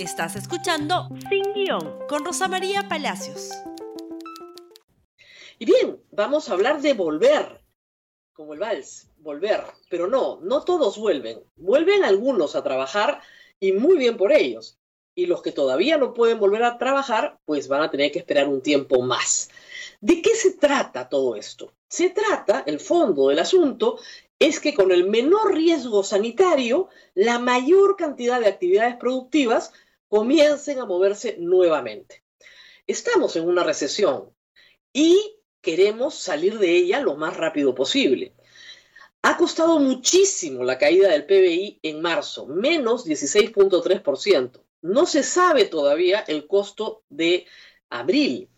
Estás escuchando Sin Guión con Rosa María Palacios. Y bien, vamos a hablar de volver, como el vals, volver. Pero no, no todos vuelven. Vuelven algunos a trabajar y muy bien por ellos. Y los que todavía no pueden volver a trabajar, pues van a tener que esperar un tiempo más. ¿De qué se trata todo esto? Se trata, el fondo del asunto, es que con el menor riesgo sanitario, la mayor cantidad de actividades productivas comiencen a moverse nuevamente. Estamos en una recesión y queremos salir de ella lo más rápido posible. Ha costado muchísimo la caída del PBI en marzo, menos 16.3%. No se sabe todavía el costo de abril,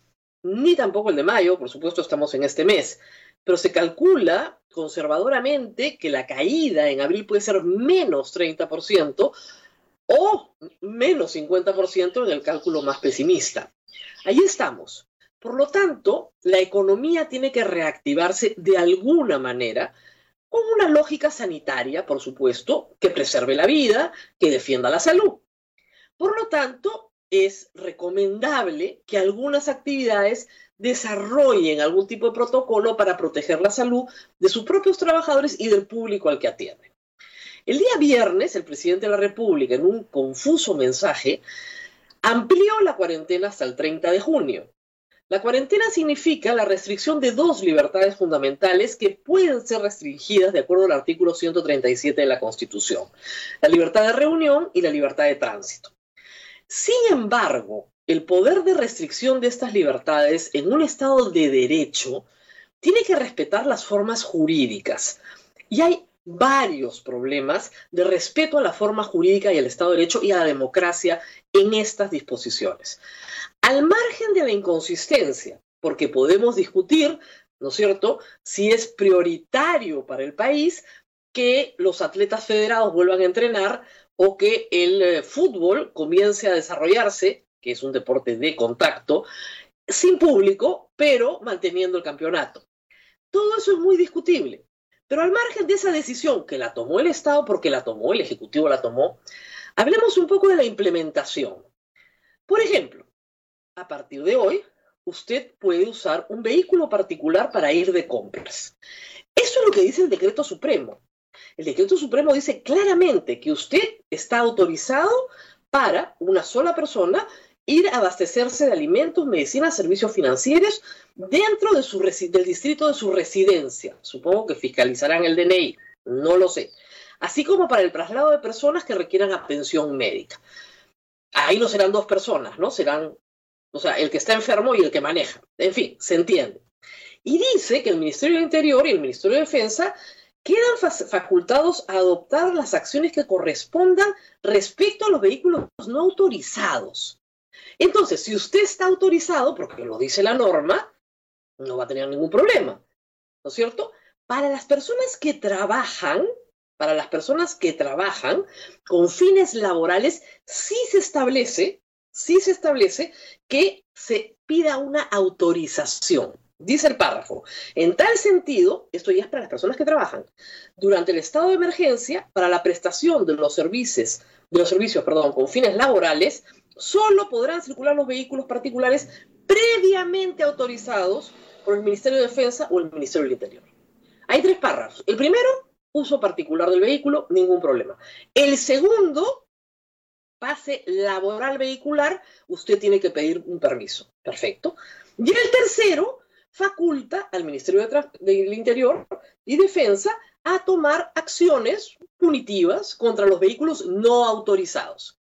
ni tampoco el de mayo, por supuesto estamos en este mes, pero se calcula conservadoramente que la caída en abril puede ser menos 30%, o menos 50% en el cálculo más pesimista. Ahí estamos. Por lo tanto, la economía tiene que reactivarse de alguna manera con una lógica sanitaria, por supuesto, que preserve la vida, que defienda la salud. Por lo tanto, es recomendable que algunas actividades desarrollen algún tipo de protocolo para proteger la salud de sus propios trabajadores y del público al que atienden. El día viernes, el presidente de la República, en un confuso mensaje, amplió la cuarentena hasta el 30 de junio. La cuarentena significa la restricción de dos libertades fundamentales que pueden ser restringidas de acuerdo al artículo 137 de la Constitución, la libertad de reunión y la libertad de tránsito. Sin embargo, el poder de restricción de estas libertades en un Estado de derecho tiene que respetar las formas jurídicas. Y hay varios problemas de respeto a la forma jurídica y al Estado de Derecho y a la democracia en estas disposiciones. Al margen de la inconsistencia, porque podemos discutir, ¿no es cierto?, si es prioritario para el país que los atletas federados vuelvan a entrenar o que el eh, fútbol comience a desarrollarse, que es un deporte de contacto, sin público, pero manteniendo el campeonato. Todo eso es muy discutible. Pero al margen de esa decisión que la tomó el Estado, porque la tomó, el Ejecutivo la tomó, hablemos un poco de la implementación. Por ejemplo, a partir de hoy, usted puede usar un vehículo particular para ir de compras. Eso es lo que dice el decreto supremo. El decreto supremo dice claramente que usted está autorizado para una sola persona ir a abastecerse de alimentos, medicinas, servicios financieros dentro de su del distrito de su residencia. Supongo que fiscalizarán el DNI, no lo sé. Así como para el traslado de personas que requieran atención médica. Ahí no serán dos personas, ¿no? Serán, o sea, el que está enfermo y el que maneja. En fin, se entiende. Y dice que el Ministerio del Interior y el Ministerio de Defensa quedan facultados a adoptar las acciones que correspondan respecto a los vehículos no autorizados. Entonces, si usted está autorizado, porque lo dice la norma, no va a tener ningún problema, ¿no es cierto? Para las personas que trabajan, para las personas que trabajan con fines laborales, sí se establece, sí se establece que se pida una autorización. Dice el párrafo, en tal sentido, esto ya es para las personas que trabajan, durante el estado de emergencia, para la prestación de los servicios, de los servicios, perdón, con fines laborales, solo podrán circular los vehículos particulares previamente autorizados por el Ministerio de Defensa o el Ministerio del Interior. Hay tres párrafos. El primero, uso particular del vehículo, ningún problema. El segundo, pase laboral vehicular, usted tiene que pedir un permiso. Perfecto. Y el tercero, faculta al Ministerio del Interior y Defensa a tomar acciones punitivas contra los vehículos no autorizados.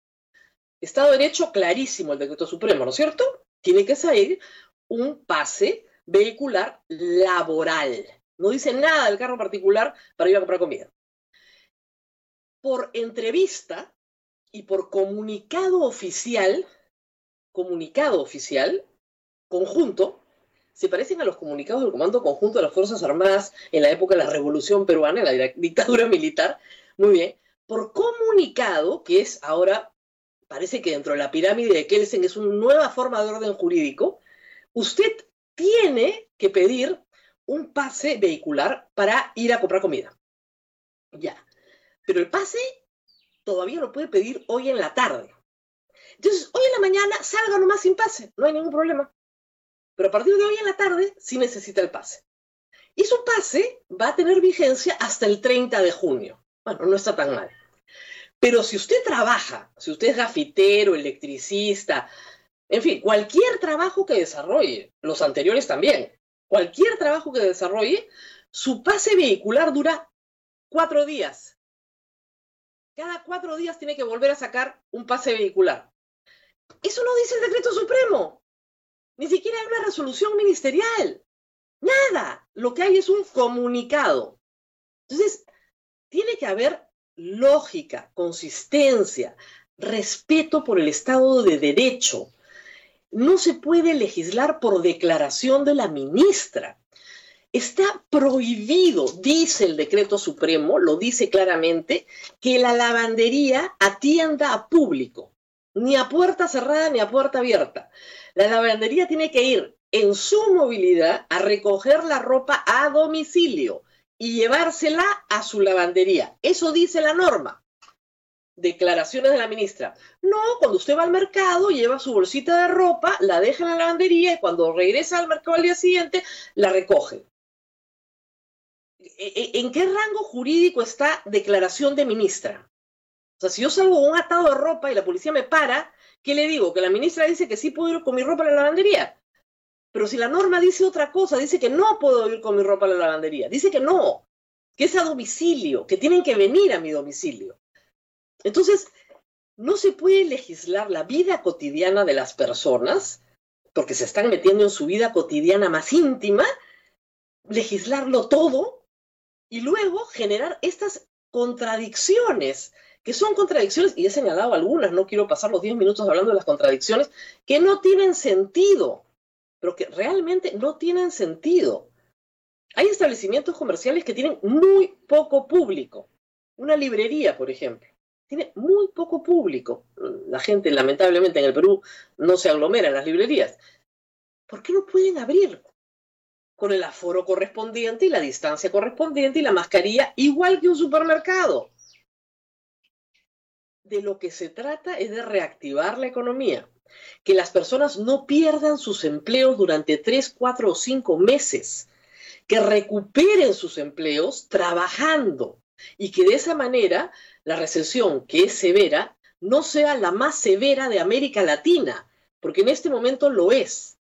Estado de Derecho clarísimo el decreto supremo, ¿no es cierto? Tiene que salir un pase vehicular laboral. No dice nada del carro particular para ir a comprar comida. Por entrevista y por comunicado oficial, comunicado oficial, conjunto, se parecen a los comunicados del Comando Conjunto de las Fuerzas Armadas en la época de la Revolución Peruana, en la dictadura militar. Muy bien. Por comunicado, que es ahora parece que dentro de la pirámide de Kelsen es una nueva forma de orden jurídico, usted tiene que pedir un pase vehicular para ir a comprar comida. Ya. Pero el pase todavía lo puede pedir hoy en la tarde. Entonces, hoy en la mañana salga nomás sin pase, no hay ningún problema. Pero a partir de hoy en la tarde sí necesita el pase. Y su pase va a tener vigencia hasta el 30 de junio. Bueno, no está tan mal. Pero si usted trabaja, si usted es gafitero, electricista, en fin, cualquier trabajo que desarrolle, los anteriores también, cualquier trabajo que desarrolle, su pase vehicular dura cuatro días. Cada cuatro días tiene que volver a sacar un pase vehicular. Eso no dice el decreto supremo. Ni siquiera hay una resolución ministerial. Nada. Lo que hay es un comunicado. Entonces, tiene que haber lógica, consistencia, respeto por el Estado de Derecho. No se puede legislar por declaración de la ministra. Está prohibido, dice el decreto supremo, lo dice claramente, que la lavandería atienda a público, ni a puerta cerrada ni a puerta abierta. La lavandería tiene que ir en su movilidad a recoger la ropa a domicilio y llevársela a su lavandería. Eso dice la norma. Declaraciones de la ministra. No, cuando usted va al mercado, lleva su bolsita de ropa, la deja en la lavandería y cuando regresa al mercado al día siguiente, la recoge. ¿E, e, ¿En qué rango jurídico está declaración de ministra? O sea, si yo salgo con un atado de ropa y la policía me para, ¿qué le digo? Que la ministra dice que sí puedo ir con mi ropa a la lavandería. Pero si la norma dice otra cosa, dice que no puedo ir con mi ropa a la lavandería, dice que no, que es a domicilio, que tienen que venir a mi domicilio. Entonces, no se puede legislar la vida cotidiana de las personas, porque se están metiendo en su vida cotidiana más íntima, legislarlo todo y luego generar estas contradicciones, que son contradicciones, y he señalado algunas, no quiero pasar los 10 minutos hablando de las contradicciones, que no tienen sentido pero que realmente no tienen sentido. Hay establecimientos comerciales que tienen muy poco público. Una librería, por ejemplo, tiene muy poco público. La gente, lamentablemente, en el Perú no se aglomera en las librerías. ¿Por qué no pueden abrir? Con el aforo correspondiente y la distancia correspondiente y la mascarilla, igual que un supermercado. De lo que se trata es de reactivar la economía que las personas no pierdan sus empleos durante tres, cuatro o cinco meses, que recuperen sus empleos trabajando y que de esa manera la recesión, que es severa, no sea la más severa de América Latina, porque en este momento lo es.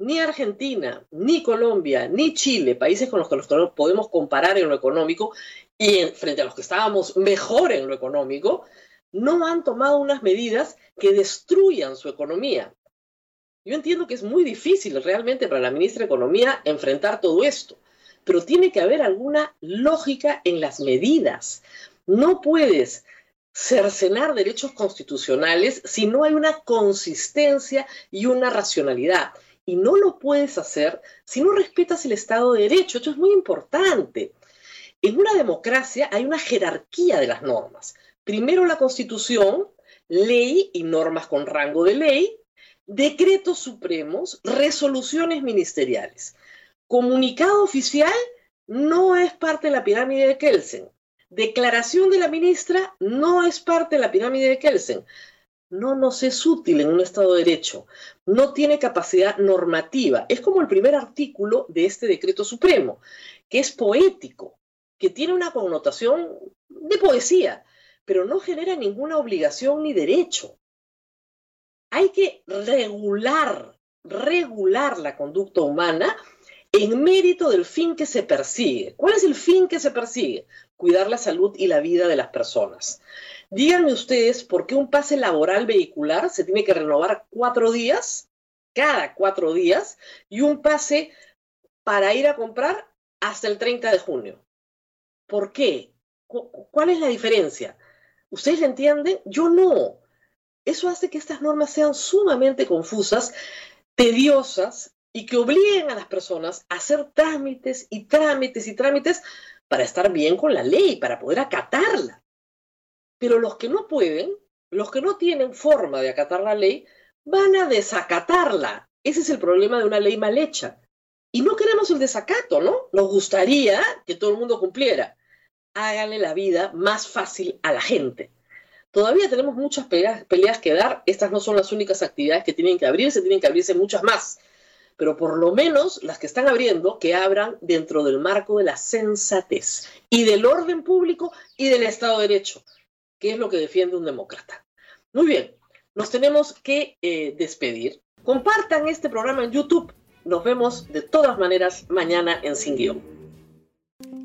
Ni Argentina, ni Colombia, ni Chile, países con los que nos podemos comparar en lo económico, y frente a los que estábamos mejor en lo económico, no han tomado unas medidas que destruyan su economía. Yo entiendo que es muy difícil realmente para la ministra de Economía enfrentar todo esto, pero tiene que haber alguna lógica en las medidas. No puedes cercenar derechos constitucionales si no hay una consistencia y una racionalidad. Y no lo puedes hacer si no respetas el Estado de Derecho. Esto es muy importante. En una democracia hay una jerarquía de las normas primero la Constitución, ley y normas con rango de ley, decretos supremos, resoluciones ministeriales. Comunicado oficial no es parte de la pirámide de Kelsen. Declaración de la ministra no es parte de la pirámide de Kelsen. No nos es útil en un Estado de Derecho. No tiene capacidad normativa. Es como el primer artículo de este decreto supremo, que es poético, que tiene una connotación de poesía pero no genera ninguna obligación ni derecho. Hay que regular, regular la conducta humana en mérito del fin que se persigue. ¿Cuál es el fin que se persigue? Cuidar la salud y la vida de las personas. Díganme ustedes por qué un pase laboral vehicular se tiene que renovar cuatro días, cada cuatro días, y un pase para ir a comprar hasta el 30 de junio. ¿Por qué? ¿Cuál es la diferencia? ¿Ustedes entienden? Yo no. Eso hace que estas normas sean sumamente confusas, tediosas y que obliguen a las personas a hacer trámites y trámites y trámites para estar bien con la ley, para poder acatarla. Pero los que no pueden, los que no tienen forma de acatar la ley, van a desacatarla. Ese es el problema de una ley mal hecha. Y no queremos el desacato, ¿no? Nos gustaría que todo el mundo cumpliera háganle la vida más fácil a la gente. Todavía tenemos muchas peleas, peleas que dar. Estas no son las únicas actividades que tienen que abrirse, tienen que abrirse muchas más. Pero por lo menos las que están abriendo, que abran dentro del marco de la sensatez y del orden público y del Estado de Derecho, que es lo que defiende un demócrata. Muy bien, nos tenemos que eh, despedir. Compartan este programa en YouTube. Nos vemos de todas maneras mañana en Sin Guión.